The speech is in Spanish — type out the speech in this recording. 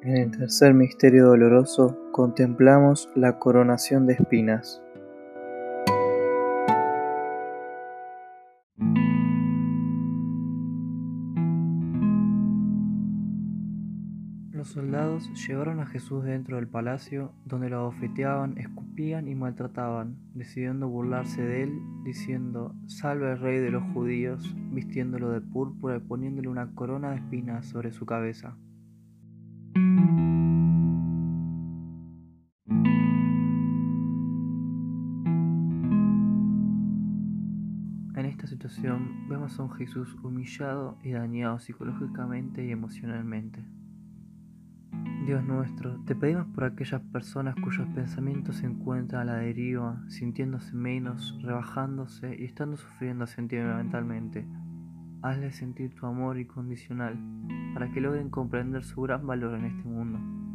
En el tercer misterio doloroso contemplamos la coronación de espinas. Los soldados llevaron a Jesús dentro del palacio, donde lo abofeteaban, escupían y maltrataban, decidiendo burlarse de él, diciendo, Salve al rey de los judíos, vistiéndolo de púrpura y poniéndole una corona de espinas sobre su cabeza. En esta situación vemos a un Jesús humillado y dañado psicológicamente y emocionalmente. Dios nuestro, te pedimos por aquellas personas cuyos pensamientos se encuentran a la deriva, sintiéndose menos, rebajándose y estando sufriendo sentimentalmente. Hazles sentir tu amor incondicional para que logren comprender su gran valor en este mundo.